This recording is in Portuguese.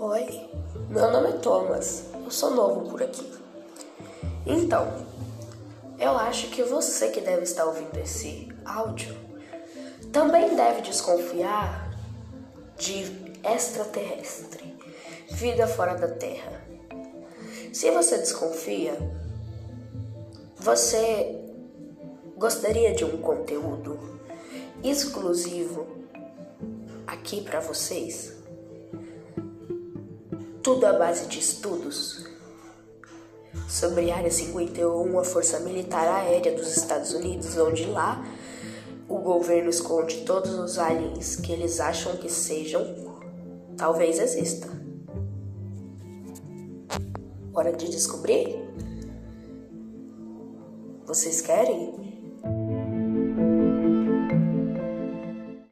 Oi, meu nome é Thomas. Eu sou novo por aqui. Então, eu acho que você que deve estar ouvindo esse áudio também deve desconfiar de extraterrestre, vida fora da Terra. Se você desconfia, você gostaria de um conteúdo exclusivo aqui para vocês? Tudo à base de estudos sobre a Área 51, a Força Militar Aérea dos Estados Unidos, onde lá o governo esconde todos os aliens que eles acham que sejam, talvez exista. Hora de descobrir? Vocês querem?